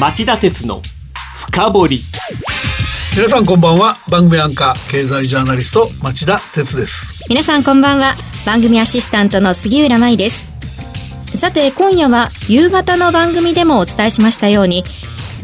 町田鉄の深掘り。皆さんこんばんは。番組アンカー経済ジャーナリスト町田鉄です。皆さんこんばんは。番組アシスタントの杉浦舞です。さて今夜は夕方の番組でもお伝えしましたように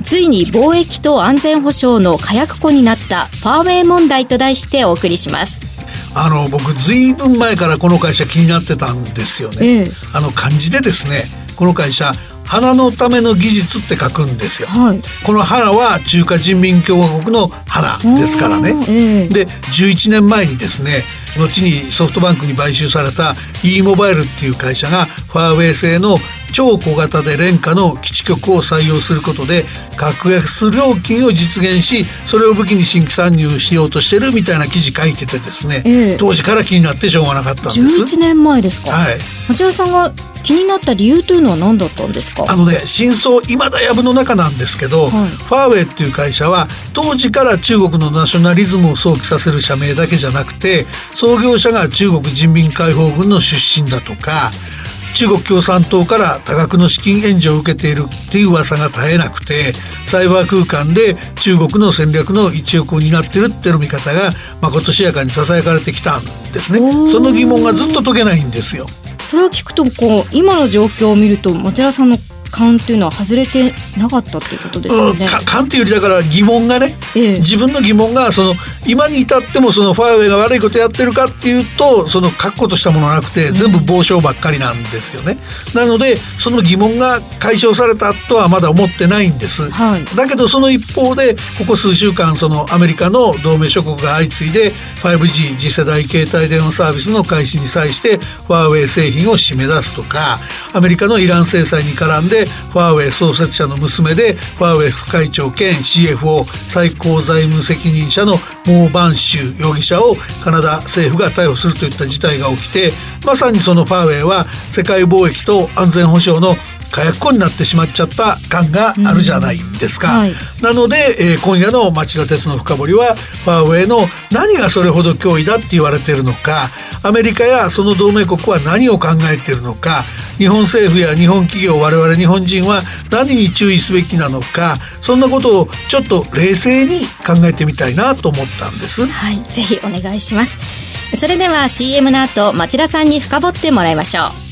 ついに貿易と安全保障の火薬庫になったファーウェイ問題と題してお送りします。あの僕ずいぶん前からこの会社気になってたんですよね、ええ。あの漢字でですねこの会社花のための技術って書くんですよ、はい。この花は中華人民共和国の花ですからね。ええ。で11年前にですね後にソフトバンクに買収された e モバイルっていう会社がファーウェイ製の超小型で廉価の基地局を採用することで格安料金を実現しそれを武器に新規参入しようとしてるみたいな記事書いててですね、ええ。当時から気になってしょうがなかったんです。11年前ですか、はい。町田さんが気になった理由というのは何だったんですか？あのね真相今だやぶの中なんですけど、い。ファーウェイっていう会社は当時から中国のナショナリズムを想起させる社名だけじゃなくて創業者が中国人民解放軍の出身だとか中国共産党から多額の資金援助を受けているっていう噂が絶えなくてサイバー空間で中国の戦略の一翼を担ってるっていう見方がまことしやかにささやかれてきたんですね。その疑問がずっと解けないんですよ。それを聞くとこう今の状況を見ると町田さんの勘っていうのは外れてなかったっていうことですよね。うんっていうよりだから疑問がねええ自分の疑問がその今に至ってもそのファーウェイが悪いことやってるかっていうとその確固としたものなくて全部傍証ばっかりなんですよね。なのでその疑問が解消されたとはまだ思ってないんです。はいだけどその一方でここ数週間そのアメリカの同盟諸国が相次いで 5G 次世代携帯電話サービスの開始に際してファーウェイ製品を締め出すとかアメリカのイラン制裁に絡んでファーウェイ創設者の娘でファーウェイ副会長兼 CFO 最高財務責任者のモー・バンシュ容疑者をカナダ政府が逮捕するといった事態が起きてまさにそのファーウェイは世界貿易と安全保障の火薬庫になってしまっちゃった感があるじゃないですか。はいなので、えー今夜の町田鉄の深掘りはファーウェイの何がそれほど脅威だって言われているのかアメリカやその同盟国は何を考えているのか日本政府や日本企業我々日本人は何に注意すべきなのかそんなことをちょっと冷静に考えてみたいなと思ったんです。はい、ぜひお願いします。それでは CM の後町田さんに深掘ってもらいましょう。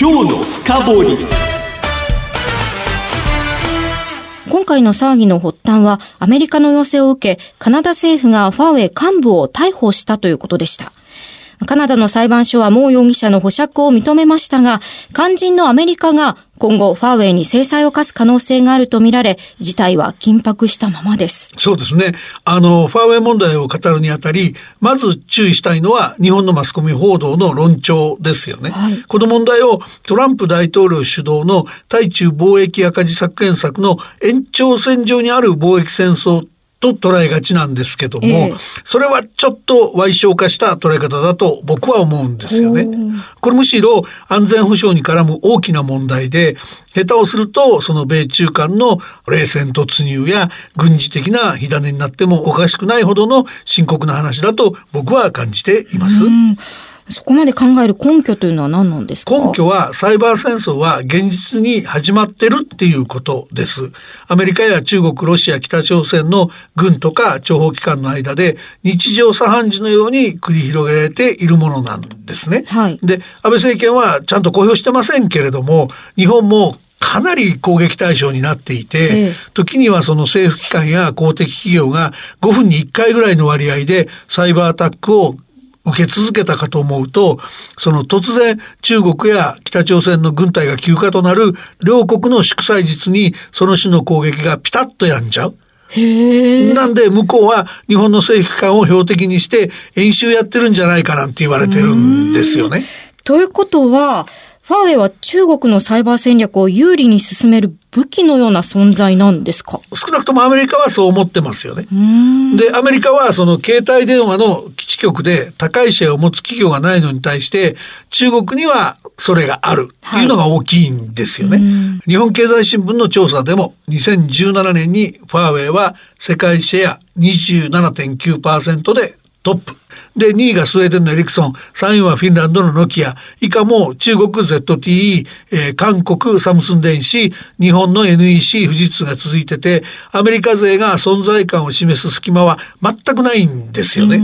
今日の深掘今回の騒ぎの発端はアメリカの要請を受けカナダ政府がファーウェイ幹部を逮捕したということでした。カナダの裁判所はモー容疑者の保釈を認めましたが、肝心のアメリカが今後ファーウェイに制裁を科す可能性があるとみられ、事態は緊迫したままです。そうですね。あの、ファーウェイ問題を語るにあたり、まず注意したいのは日本のマスコミ報道の論調ですよね。はいこの問題をトランプ大統領主導の対中貿易赤字削減策の延長線上にある貿易戦争と捉えがちなんですけども、ええそれはちょっと歪小化した捉え方だと僕は思うんですよね。これむしろ安全保障に絡む大きな問題で、下手をするとその米中間の冷戦突入や軍事的な火種になってもおかしくないほどの深刻な話だと僕は感じています。うんそこまで考える根拠というのは何なんですか？根拠はサイバー戦争は現実に始まってるっていうことです。アメリカや中国、ロシア、北朝鮮の軍とか諜報機関の間で日常茶飯事のように繰り広げられているものなんですね。はいで、安倍政権はちゃんと公表してませんけれども、日本もかなり攻撃対象になっていて、ええ時にはその政府機関や公的企業が5分に1回ぐらいの割合でサイバーアタックを受け続けたかと思うと、その突然中国や北朝鮮の軍隊が休暇となる両国の祝祭日にその種の攻撃がピタッとやんじゃう。なんで向こうは日本の政府機関を標的にして演習やってるんじゃないかなんて言われてるんですよね。ということは、ファーウェイは中国のサイバー戦略を有利に進める武器のような存在なんですか？少なくともアメリカはそう思ってますよね。で、アメリカはその携帯電話の基地局で高いシェアを持つ企業がないのに対して、中国にはそれがあるっていうのが大きいんですよね。はい、日本経済新聞の調査でも2017年にファーウェイは世界シェア27.9%でトップ。で、2位がスウェーデンのエリクソン、3位はフィンランドのノキア、以下も中国 ZTE、えー、韓国サムスン電子、日本の NEC、富士通が続いてて、アメリカ勢が存在感を示す隙間は全くないんですよね。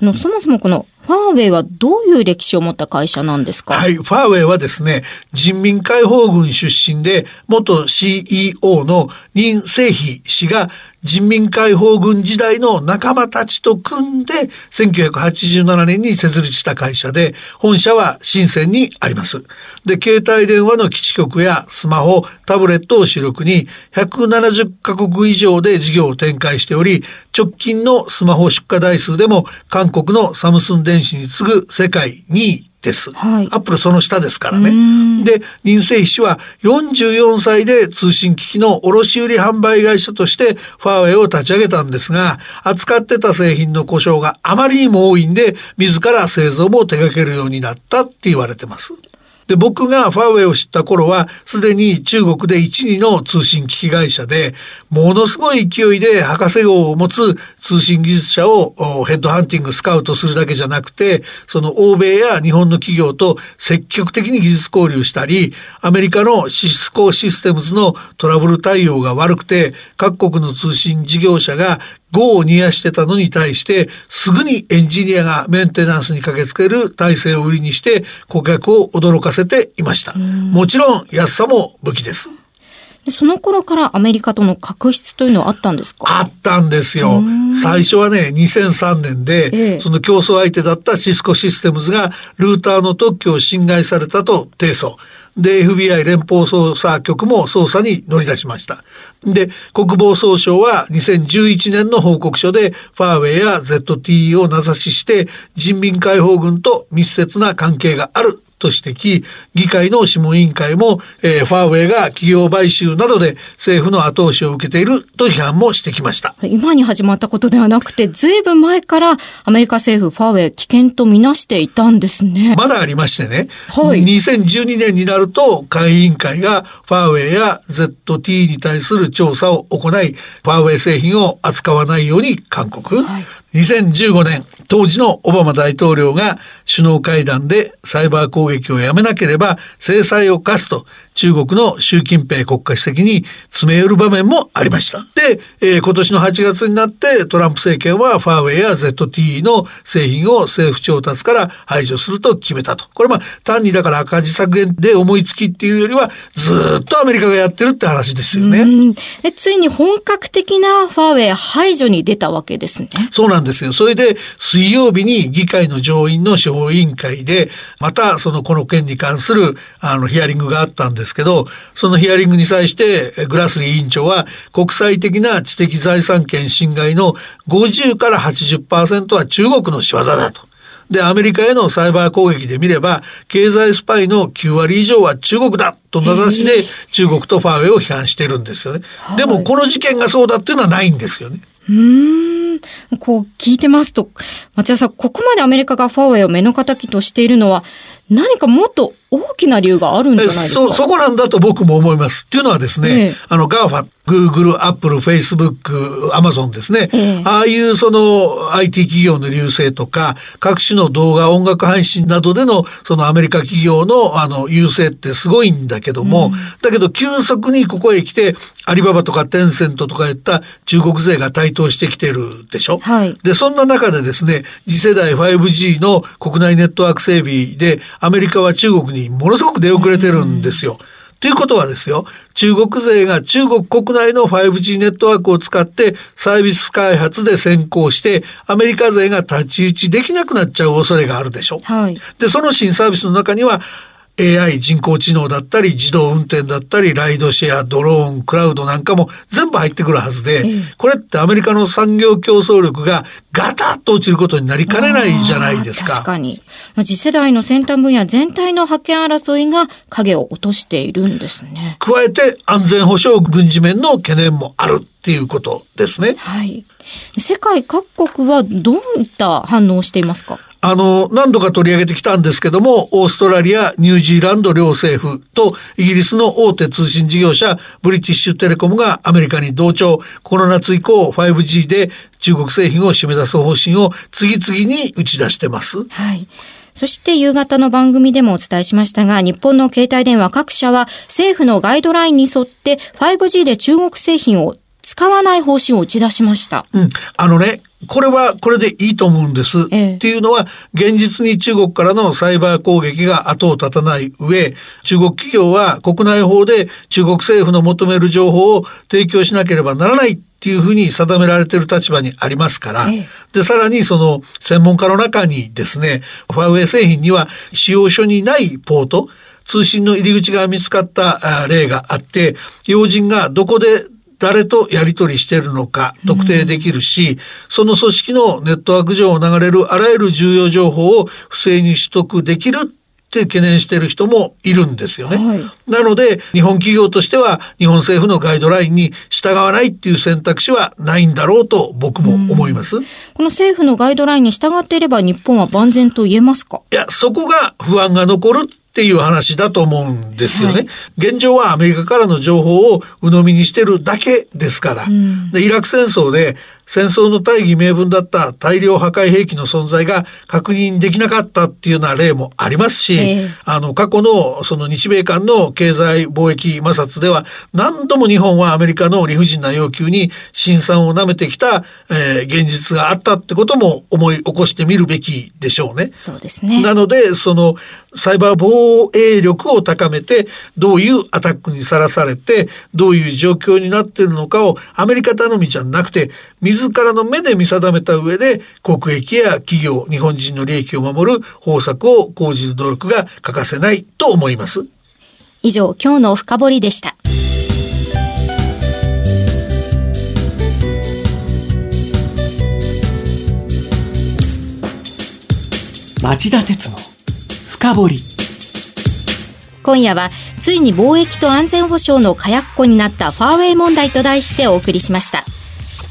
あのそもそもこのファーウェイはどういう歴史を持った会社なんですか？はい、ファーウェイはですね、人民解放軍出身で、元 CEO の任正非氏が人民解放軍時代の仲間たちと組んで、1987年に設立した会社で、本社は深センにあります。で、携帯電話の基地局やスマホ、タブレットを主力に、170カ国以上で事業を展開しており、直近のスマホ出荷台数でも、韓国のサムスン電子に次ぐ世界2位です。はい、アップルその下ですからね。で、任正非氏は44歳で通信機器の卸売販売会社としてファーウェイを立ち上げたんですが、扱ってた製品の故障があまりにも多いんで、自ら製造も手掛けるようになったって言われてます。で、僕がファーウェイを知った頃は、すでに中国で1、2の通信機器会社で、ものすごい勢いで博士号を持つ通信技術者をヘッドハンティング、スカウトするだけじゃなくて、その欧米や日本の企業と積極的に技術交流したり、アメリカのシスコシステムズのトラブル対応が悪くて、各国の通信事業者が業を煮やしてたのに対して、すぐにエンジニアがメンテナンスに駆けつける体制を売りにして、顧客を驚かせていました。もちろん安さも武器です。その頃からアメリカとの確執というのはあったんですか？あったんですよ。最初はね、2003年で、ええ、その競争相手だったシスコシステムズがルーターの特許を侵害されたと提訴。で、FBI 連邦捜査局も捜査に乗り出しました。で、国防総省は2011年の報告書で、ファーウェイや ZTE を名指しして、人民解放軍と密接な関係があると指摘、議会の諮問委員会も、えー、ファーウェイが企業買収などで政府の後押しを受けていると批判もしてきました。今に始まったことではなくて、ずいぶん前からアメリカ政府ファーウェイ危険とみなしていたんですね。まだありましてね。はい。2012年になると、会員委員会がファーウェイや ZT に対する調査を行い、ファーウェイ製品を扱わないように勧告。はい2015年、当時のオバマ大統領が首脳会談でサイバー攻撃をやめなければ制裁を科すと中国の習近平国家主席に詰め寄る場面もありました。で、えー、今年の8月になってトランプ政権はファーウェイや ZTE の製品を政府調達から排除すると決めたと。これまあ単にだから赤字削減で思いつきっていうよりはずっとアメリカがやってるって話ですよね。でついに本格的なファーウェイ排除に出たわけですね。そうなんですよ。それで水曜日に議会の上院の司法委員会でまたそのこの件に関するあのヒアリングがあったんですですけどそのヒアリングに際してグラスリー委員長は国際的な知的財産権侵害の50から80%は中国の仕業だと。で、アメリカへのサイバー攻撃で見れば、経済スパイの9割以上は中国だと名指しで中国とファーウェイを批判してるんですよね。でも、この事件がそうだっていうのはないんですよね。こう聞いてますと、町田さん、ここまでアメリカがファーウェイを目の敵としているのは、何かもっと大きな理由があるんじゃないですか？そ、そこなんだと僕も思います。っていうのはですね、ええ、あの、 GAFA、グーグル、アップル、フェイスブック、アマゾンですね、え、ああいうその IT 企業の隆盛とか、各種の動画、音楽配信などでのそのアメリカ企業のあの優勢ってすごいんだけども、うん、だけど急速にここへ来て、アリババとかテンセントとかいった中国勢が台頭してきてるでしょ？はい、で、そんな中でですね、次世代 5G の国内ネットワーク整備で、アメリカは中国にものすごく出遅れてるんですよ。ということはですよ、中国勢が中国国内の 5G ネットワークを使ってサービス開発で先行して、アメリカ勢が太刀打ちできなくなっちゃう恐れがあるでしょ。はい、で、その新サービスの中には、AI 人工知能だったり自動運転だったりライドシェアドローンクラウドなんかも全部入ってくるはずで、これってアメリカの産業競争力がガタッと落ちることになりかねないじゃないですか。確かに。まあ、次世代の先端分野全体の覇権争いが影を落としているんですね。加えて安全保障軍事面の懸念もあるっていうことですね。はい。世界各国はどういった反応をしていますか？あの、何度か取り上げてきたんですけども、オーストラリア、ニュージーランド両政府とイギリスの大手通信事業者、ブリティッシュテレコムがアメリカに同調、この夏以降 5G で中国製品を締め出す方針を次々に打ち出してます。はい。そして夕方の番組でもお伝えしましたが、日本の携帯電話各社は政府のガイドラインに沿って 5G で中国製品を使わない方針を打ち出しました。うん。あのね、これはこれでいいと思うんです。ええ。っていうのは現実に中国からのサイバー攻撃が後を絶たない上中国企業は国内法で中国政府の求める情報を提供しなければならないっていうふうに定められている立場にありますから、え、でさらにその専門家の中にですねファーウェイ製品には使用書にないポート通信の入り口が見つかった例があって要人がどこで誰とやり取りしているのか特定できるし、うん、その組織のネットワーク上を流れるあらゆる重要情報を不正に取得できるって懸念している人もいるんですよね、はい、なので日本企業としては日本政府のガイドラインに従わないっていう選択肢はないんだろうと僕も思います、うん、この政府のガイドラインに従っていれば日本は万全と言えますか？いやそこが不安が残るっていう話だと思うんですよね、はい、現状はアメリカからの情報を鵜呑みにしてるだけですから、うん、でイラク戦争で戦争の大義名分だった大量破壊兵器の存在が確認できなかったっていうような例もありますし、えー、あの過去のその日米間の経済貿易摩擦では何度も日本はアメリカの理不尽な要求に辛酸をなめてきた、えー、現実があったってことも思い起こしてみるべきでしょうね。そうですね。なのでそのサイバー防衛力を高めてどういうアタックにさらされてどういう状況になっているのかをアメリカ頼みじゃなくて自らの目で見定めた上で国益や企業日本人の利益を守る方策を講じる努力が欠かせないと思います。以上今日の深掘りでした。町田鉄の深掘り。今夜はついに貿易と安全保障の火薬庫になったファーウェイ問題と題してお送りしました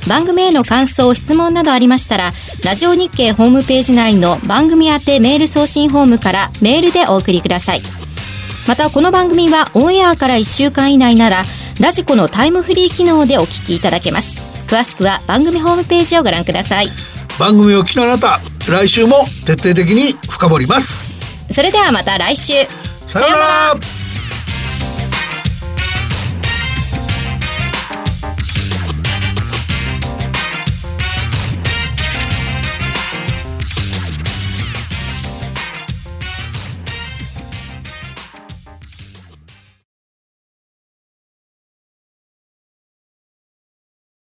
番組への感想質問などありましたらラジオ日経ホームページ内の番組宛てメール送信フォームからメールでお送りください。またこの番組はオンエアから1週間以内ならラジコのタイムフリー機能でお聞きいただけます。詳しくは番組ホームページをご覧ください。番組を聞きのあなた来週も徹底的に深掘ります。それではまた来週。さようなら